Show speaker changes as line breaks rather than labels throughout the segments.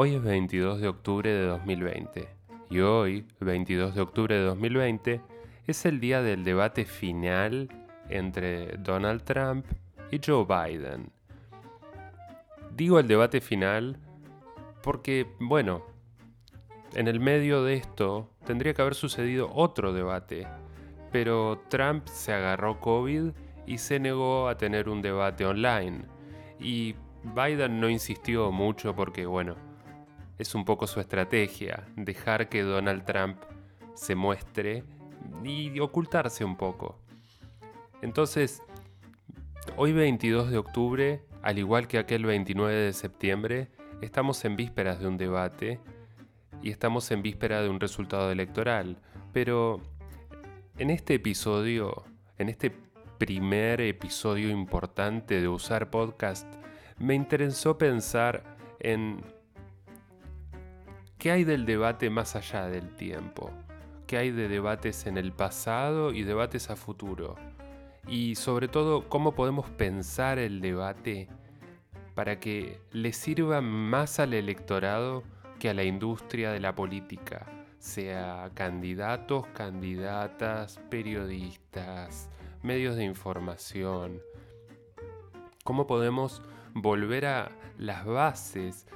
Hoy es 22 de octubre de 2020 y hoy, 22 de octubre de 2020, es el día del debate final entre Donald Trump y Joe Biden. Digo el debate final porque, bueno, en el medio de esto tendría que haber sucedido otro debate, pero Trump se agarró COVID y se negó a tener un debate online. Y Biden no insistió mucho porque, bueno, es un poco su estrategia, dejar que Donald Trump se muestre y ocultarse un poco. Entonces, hoy 22 de octubre, al igual que aquel 29 de septiembre, estamos en vísperas de un debate y estamos en víspera de un resultado electoral. Pero en este episodio, en este primer episodio importante de usar podcast, me interesó pensar en ¿Qué hay del debate más allá del tiempo? ¿Qué hay de debates en el pasado y debates a futuro? Y sobre todo, ¿cómo podemos pensar el debate para que le sirva más al electorado que a la industria de la política? Sea candidatos, candidatas, periodistas, medios de información. ¿Cómo podemos volver a las bases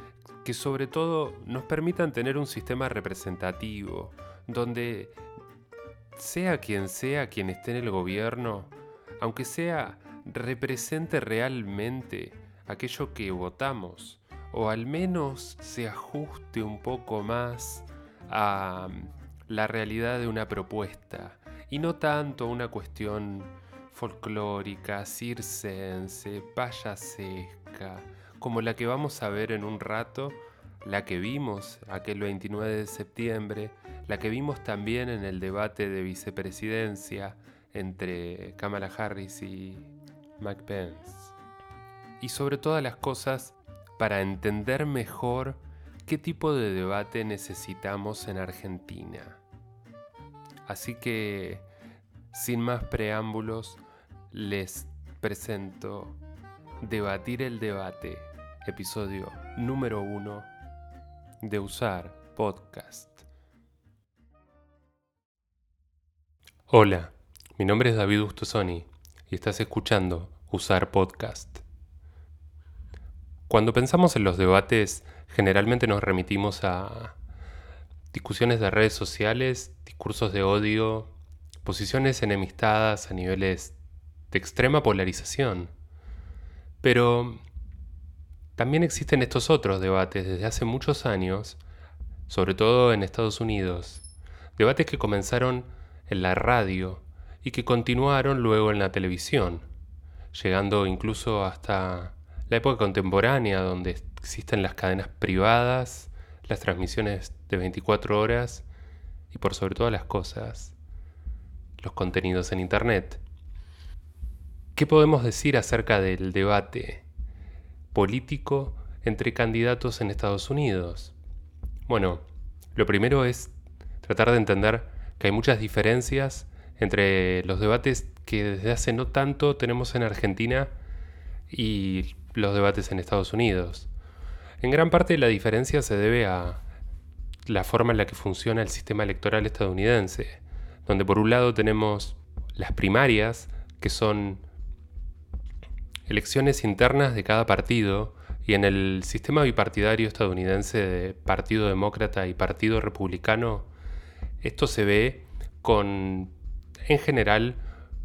que sobre todo nos permitan tener un sistema representativo, donde sea quien sea quien esté en el gobierno, aunque sea represente realmente aquello que votamos, o al menos se ajuste un poco más a la realidad de una propuesta, y no tanto una cuestión folclórica, circense, payasesca, como la que vamos a ver en un rato, la que vimos aquel 29 de septiembre, la que vimos también en el debate de vicepresidencia entre Kamala Harris y Mike Pence. Y sobre todas las cosas, para entender mejor qué tipo de debate necesitamos en Argentina. Así que, sin más preámbulos, les presento Debatir el debate episodio número uno de Usar Podcast. Hola, mi nombre es David Ustosoni y estás escuchando Usar Podcast. Cuando pensamos en los debates, generalmente nos remitimos a discusiones de redes sociales, discursos de odio, posiciones enemistadas a niveles de extrema polarización. Pero también existen estos otros debates desde hace muchos años, sobre todo en Estados Unidos, debates que comenzaron en la radio y que continuaron luego en la televisión, llegando incluso hasta la época contemporánea donde existen las cadenas privadas, las transmisiones de 24 horas y por sobre todas las cosas, los contenidos en Internet. ¿Qué podemos decir acerca del debate político entre candidatos en Estados Unidos? Bueno, lo primero es tratar de entender que hay muchas diferencias entre los debates que desde hace no tanto tenemos en Argentina y los debates en Estados Unidos. En gran parte la diferencia se debe a la forma en la que funciona el sistema electoral estadounidense, donde por un lado tenemos las primarias, que son elecciones internas de cada partido y en el sistema bipartidario estadounidense de Partido Demócrata y Partido Republicano, esto se ve con, en general,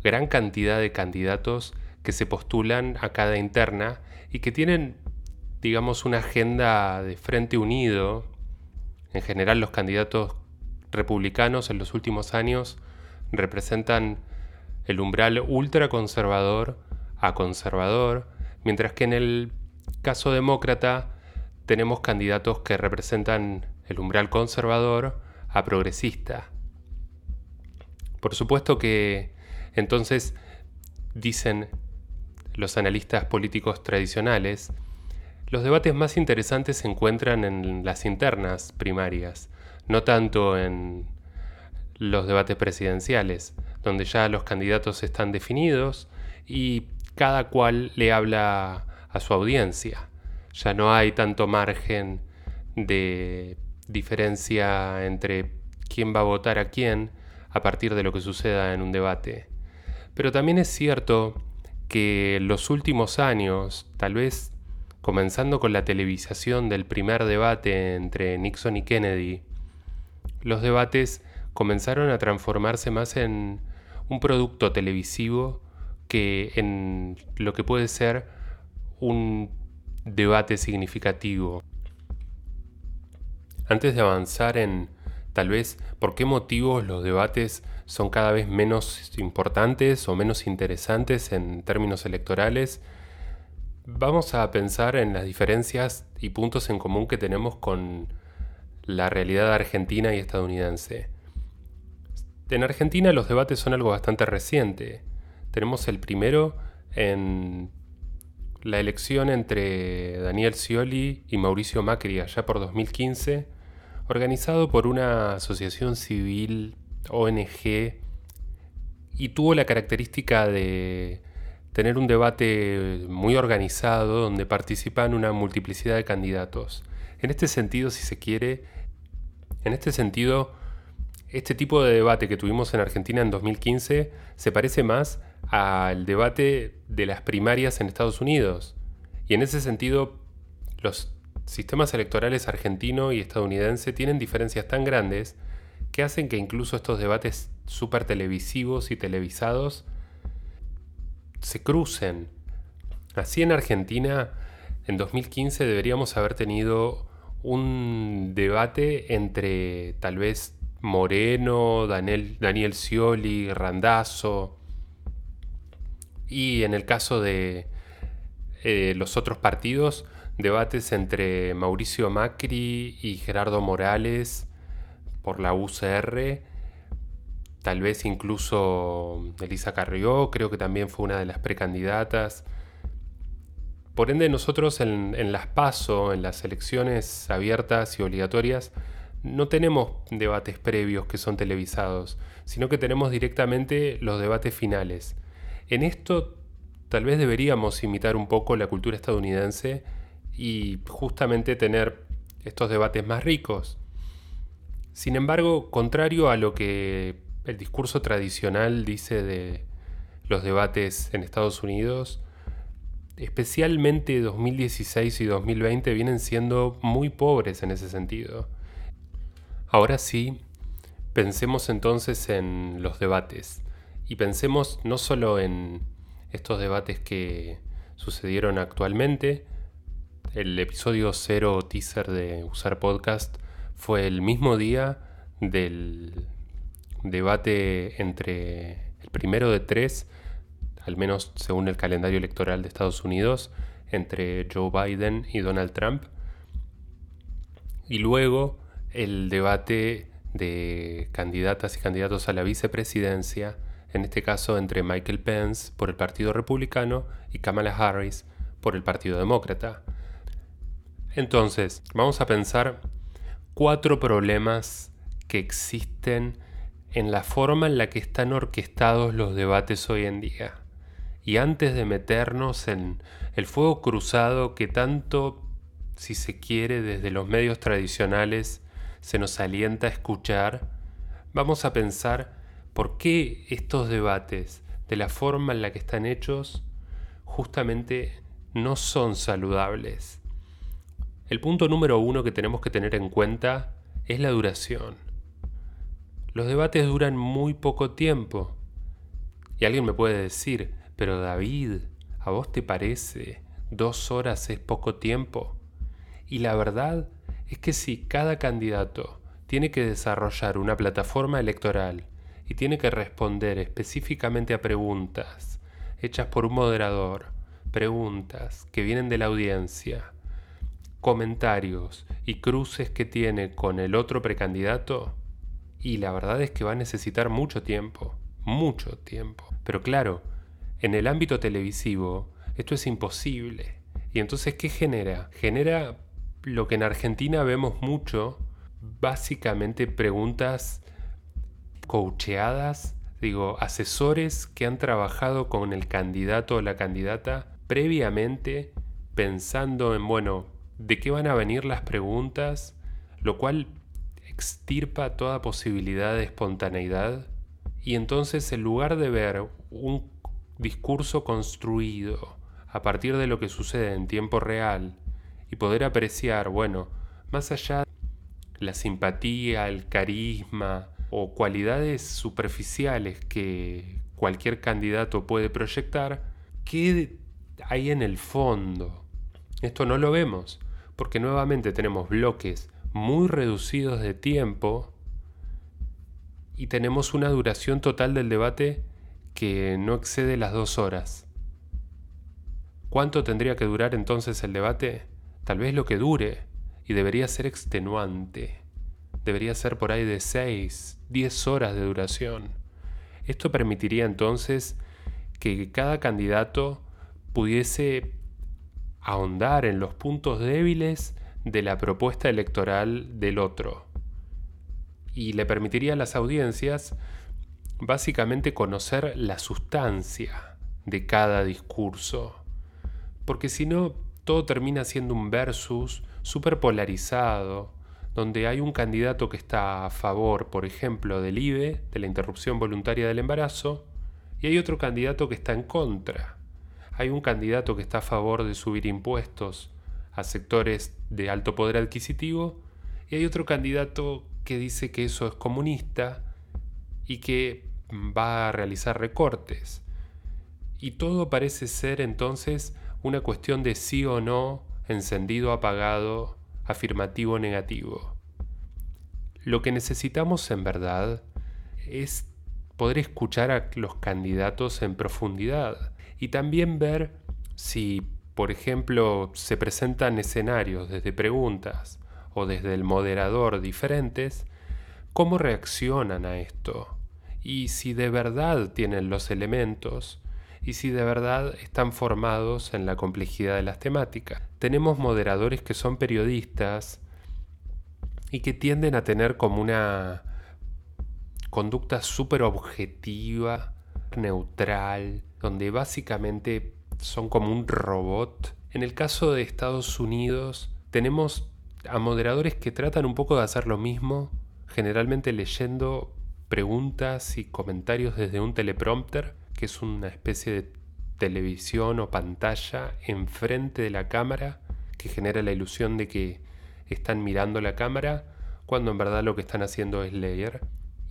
gran cantidad de candidatos que se postulan a cada interna y que tienen, digamos, una agenda de frente unido. En general, los candidatos republicanos en los últimos años representan el umbral ultraconservador a conservador, mientras que en el caso demócrata tenemos candidatos que representan el umbral conservador a progresista. Por supuesto que entonces dicen los analistas políticos tradicionales, los debates más interesantes se encuentran en las internas primarias, no tanto en los debates presidenciales, donde ya los candidatos están definidos y cada cual le habla a su audiencia. Ya no hay tanto margen de diferencia entre quién va a votar a quién a partir de lo que suceda en un debate. Pero también es cierto que los últimos años, tal vez comenzando con la televisación del primer debate entre Nixon y Kennedy, los debates comenzaron a transformarse más en un producto televisivo que en lo que puede ser un debate significativo. Antes de avanzar en tal vez por qué motivos los debates son cada vez menos importantes o menos interesantes en términos electorales, vamos a pensar en las diferencias y puntos en común que tenemos con la realidad argentina y estadounidense. En Argentina los debates son algo bastante reciente. Tenemos el primero en la elección entre Daniel Scioli y Mauricio Macri allá por 2015, organizado por una asociación civil ONG y tuvo la característica de tener un debate muy organizado donde participan una multiplicidad de candidatos. En este sentido, si se quiere, en este sentido, este tipo de debate que tuvimos en Argentina en 2015 se parece más al debate de las primarias en Estados Unidos. Y en ese sentido, los sistemas electorales argentino y estadounidense tienen diferencias tan grandes que hacen que incluso estos debates súper televisivos y televisados se crucen. Así en Argentina, en 2015 deberíamos haber tenido un debate entre tal vez Moreno, Daniel, Daniel Scioli, Randazzo, y en el caso de eh, los otros partidos, debates entre Mauricio Macri y Gerardo Morales por la UCR, tal vez incluso Elisa Carrió, creo que también fue una de las precandidatas. Por ende, nosotros en, en las PASO, en las elecciones abiertas y obligatorias, no tenemos debates previos que son televisados, sino que tenemos directamente los debates finales. En esto tal vez deberíamos imitar un poco la cultura estadounidense y justamente tener estos debates más ricos. Sin embargo, contrario a lo que el discurso tradicional dice de los debates en Estados Unidos, especialmente 2016 y 2020 vienen siendo muy pobres en ese sentido. Ahora sí, pensemos entonces en los debates y pensemos no solo en estos debates que sucedieron actualmente, el episodio cero teaser de Usar Podcast fue el mismo día del debate entre el primero de tres, al menos según el calendario electoral de Estados Unidos, entre Joe Biden y Donald Trump. Y luego el debate de candidatas y candidatos a la vicepresidencia, en este caso entre Michael Pence por el Partido Republicano y Kamala Harris por el Partido Demócrata. Entonces, vamos a pensar cuatro problemas que existen en la forma en la que están orquestados los debates hoy en día. Y antes de meternos en el fuego cruzado que tanto, si se quiere, desde los medios tradicionales se nos alienta a escuchar, vamos a pensar por qué estos debates, de la forma en la que están hechos, justamente no son saludables. El punto número uno que tenemos que tener en cuenta es la duración. Los debates duran muy poco tiempo. Y alguien me puede decir, pero David, ¿a vos te parece dos horas es poco tiempo? Y la verdad es que si cada candidato tiene que desarrollar una plataforma electoral y tiene que responder específicamente a preguntas hechas por un moderador, preguntas que vienen de la audiencia, comentarios y cruces que tiene con el otro precandidato, y la verdad es que va a necesitar mucho tiempo, mucho tiempo. Pero claro, en el ámbito televisivo esto es imposible. Y entonces, ¿qué genera? Genera lo que en Argentina vemos mucho, básicamente preguntas coacheadas, digo, asesores que han trabajado con el candidato o la candidata previamente pensando en, bueno, de qué van a venir las preguntas, lo cual extirpa toda posibilidad de espontaneidad. Y entonces en lugar de ver un discurso construido a partir de lo que sucede en tiempo real y poder apreciar, bueno, más allá de la simpatía, el carisma o cualidades superficiales que cualquier candidato puede proyectar, ¿qué hay en el fondo? Esto no lo vemos, porque nuevamente tenemos bloques muy reducidos de tiempo y tenemos una duración total del debate que no excede las dos horas. ¿Cuánto tendría que durar entonces el debate? Tal vez lo que dure, y debería ser extenuante. Debería ser por ahí de 6, 10 horas de duración. Esto permitiría entonces que cada candidato pudiese ahondar en los puntos débiles de la propuesta electoral del otro. Y le permitiría a las audiencias básicamente conocer la sustancia de cada discurso. Porque si no, todo termina siendo un versus súper polarizado, donde hay un candidato que está a favor, por ejemplo, del IBE, de la interrupción voluntaria del embarazo, y hay otro candidato que está en contra. Hay un candidato que está a favor de subir impuestos a sectores de alto poder adquisitivo, y hay otro candidato que dice que eso es comunista y que va a realizar recortes. Y todo parece ser entonces una cuestión de sí o no, encendido, apagado, afirmativo, negativo. Lo que necesitamos en verdad es poder escuchar a los candidatos en profundidad y también ver si, por ejemplo, se presentan escenarios desde preguntas o desde el moderador diferentes, cómo reaccionan a esto y si de verdad tienen los elementos y si de verdad están formados en la complejidad de las temáticas. Tenemos moderadores que son periodistas y que tienden a tener como una conducta súper objetiva, neutral, donde básicamente son como un robot. En el caso de Estados Unidos tenemos a moderadores que tratan un poco de hacer lo mismo, generalmente leyendo preguntas y comentarios desde un teleprompter, que es una especie de televisión o pantalla enfrente de la cámara que genera la ilusión de que están mirando la cámara cuando en verdad lo que están haciendo es leer.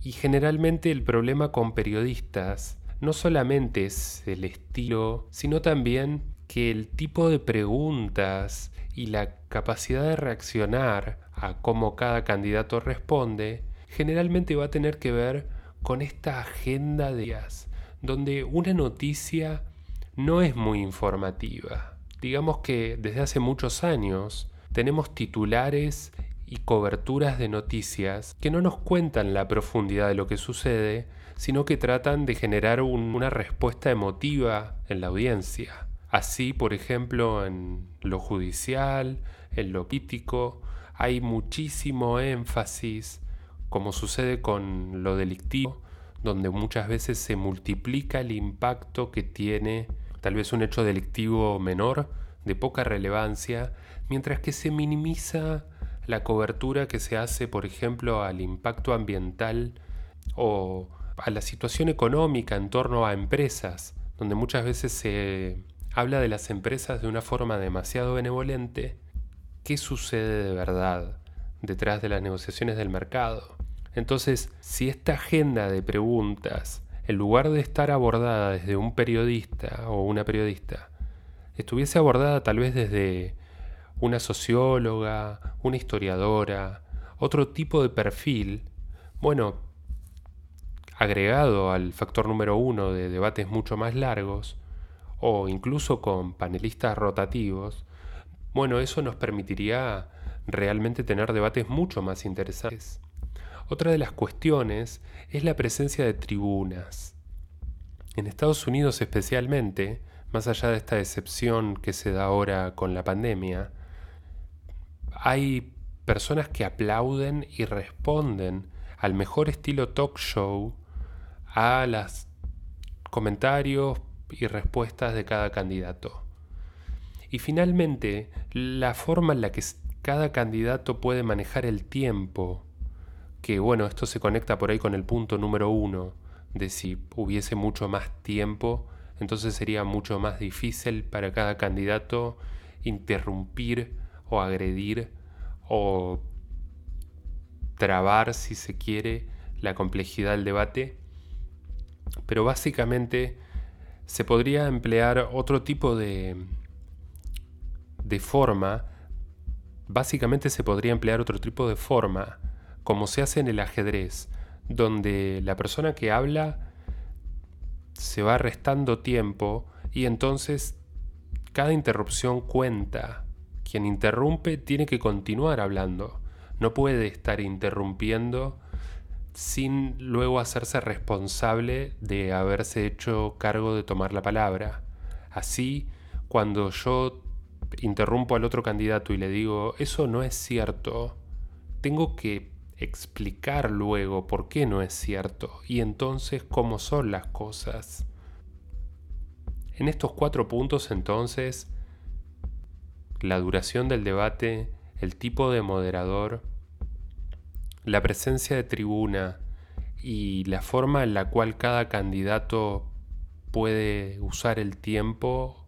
Y generalmente el problema con periodistas no solamente es el estilo, sino también que el tipo de preguntas y la capacidad de reaccionar a cómo cada candidato responde generalmente va a tener que ver con esta agenda de días, donde una noticia no es muy informativa. Digamos que desde hace muchos años tenemos titulares y coberturas de noticias que no nos cuentan la profundidad de lo que sucede, sino que tratan de generar una respuesta emotiva en la audiencia. Así, por ejemplo, en lo judicial, en lo político, hay muchísimo énfasis como sucede con lo delictivo, donde muchas veces se multiplica el impacto que tiene tal vez un hecho delictivo menor, de poca relevancia, mientras que se minimiza la cobertura que se hace, por ejemplo, al impacto ambiental o a la situación económica en torno a empresas, donde muchas veces se habla de las empresas de una forma demasiado benevolente. ¿Qué sucede de verdad detrás de las negociaciones del mercado? Entonces, si esta agenda de preguntas, en lugar de estar abordada desde un periodista o una periodista, estuviese abordada tal vez desde una socióloga, una historiadora, otro tipo de perfil, bueno, agregado al factor número uno de debates mucho más largos, o incluso con panelistas rotativos, bueno, eso nos permitiría realmente tener debates mucho más interesantes. Otra de las cuestiones es la presencia de tribunas. En Estados Unidos especialmente, más allá de esta excepción que se da ahora con la pandemia, hay personas que aplauden y responden al mejor estilo talk show a los comentarios y respuestas de cada candidato. Y finalmente, la forma en la que cada candidato puede manejar el tiempo, que bueno, esto se conecta por ahí con el punto número uno, de si hubiese mucho más tiempo, entonces sería mucho más difícil para cada candidato interrumpir o agredir o trabar, si se quiere, la complejidad del debate. Pero básicamente se podría emplear otro tipo de, de forma, básicamente se podría emplear otro tipo de forma, como se hace en el ajedrez, donde la persona que habla se va restando tiempo y entonces cada interrupción cuenta. Quien interrumpe tiene que continuar hablando. No puede estar interrumpiendo sin luego hacerse responsable de haberse hecho cargo de tomar la palabra. Así, cuando yo interrumpo al otro candidato y le digo, eso no es cierto, tengo que explicar luego por qué no es cierto y entonces cómo son las cosas. En estos cuatro puntos entonces, la duración del debate, el tipo de moderador, la presencia de tribuna y la forma en la cual cada candidato puede usar el tiempo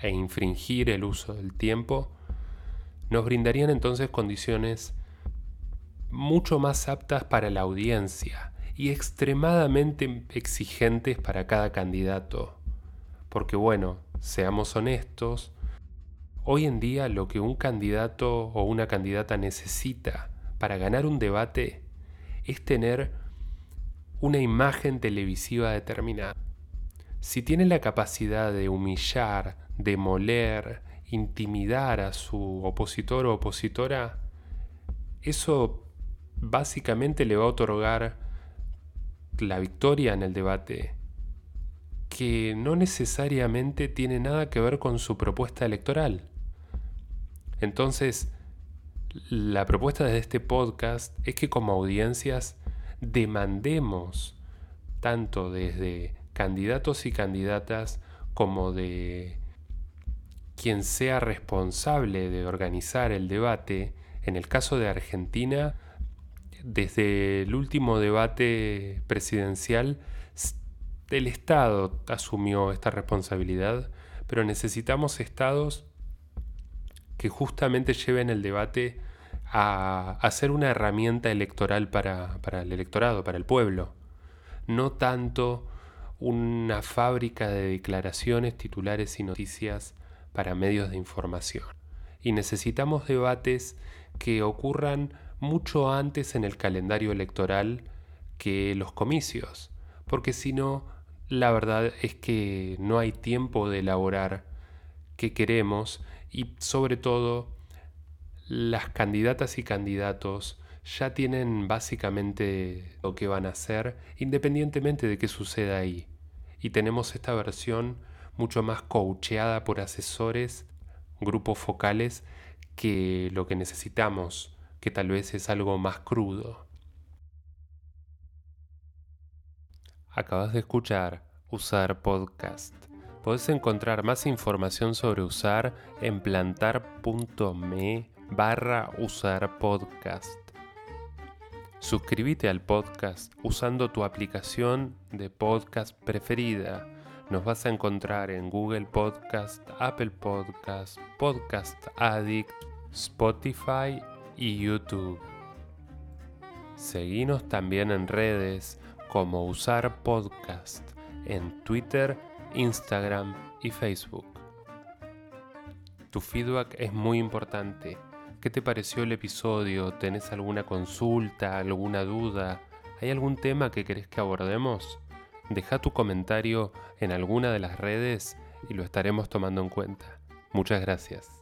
e infringir el uso del tiempo, nos brindarían entonces condiciones mucho más aptas para la audiencia y extremadamente exigentes para cada candidato. Porque bueno, seamos honestos, hoy en día lo que un candidato o una candidata necesita para ganar un debate es tener una imagen televisiva determinada. Si tiene la capacidad de humillar, demoler, intimidar a su opositor o opositora, eso básicamente le va a otorgar la victoria en el debate, que no necesariamente tiene nada que ver con su propuesta electoral. Entonces, la propuesta de este podcast es que como audiencias demandemos tanto desde candidatos y candidatas como de quien sea responsable de organizar el debate, en el caso de Argentina, desde el último debate presidencial, el Estado asumió esta responsabilidad, pero necesitamos estados que justamente lleven el debate a, ser una herramienta electoral para, para el electorado, para el pueblo. No tanto una fábrica de declaraciones, titulares y noticias para medios de información. Y necesitamos debates que ocurran mucho antes en el calendario electoral que los comicios, porque si no, la verdad es que no hay tiempo de elaborar qué queremos y sobre todo las candidatas y candidatos ya tienen básicamente lo que van a hacer independientemente de qué suceda ahí. Y tenemos esta versión mucho más coacheada por asesores, grupos focales, que lo que necesitamos que tal vez es algo más crudo. Acabas de escuchar Usar Podcast. Puedes encontrar más información sobre usar en plantar.me barra usar podcast. Suscríbete al podcast usando tu aplicación de podcast preferida. Nos vas a encontrar en Google Podcast, Apple Podcast, Podcast Addict, Spotify y YouTube. Seguinos también en redes como Usar Podcast en Twitter, Instagram y Facebook. Tu feedback es muy importante. ¿Qué te pareció el episodio? ¿Tenés alguna consulta, alguna duda? ¿Hay algún tema que querés que abordemos? Deja tu comentario en alguna de las redes y lo estaremos tomando en cuenta. Muchas gracias.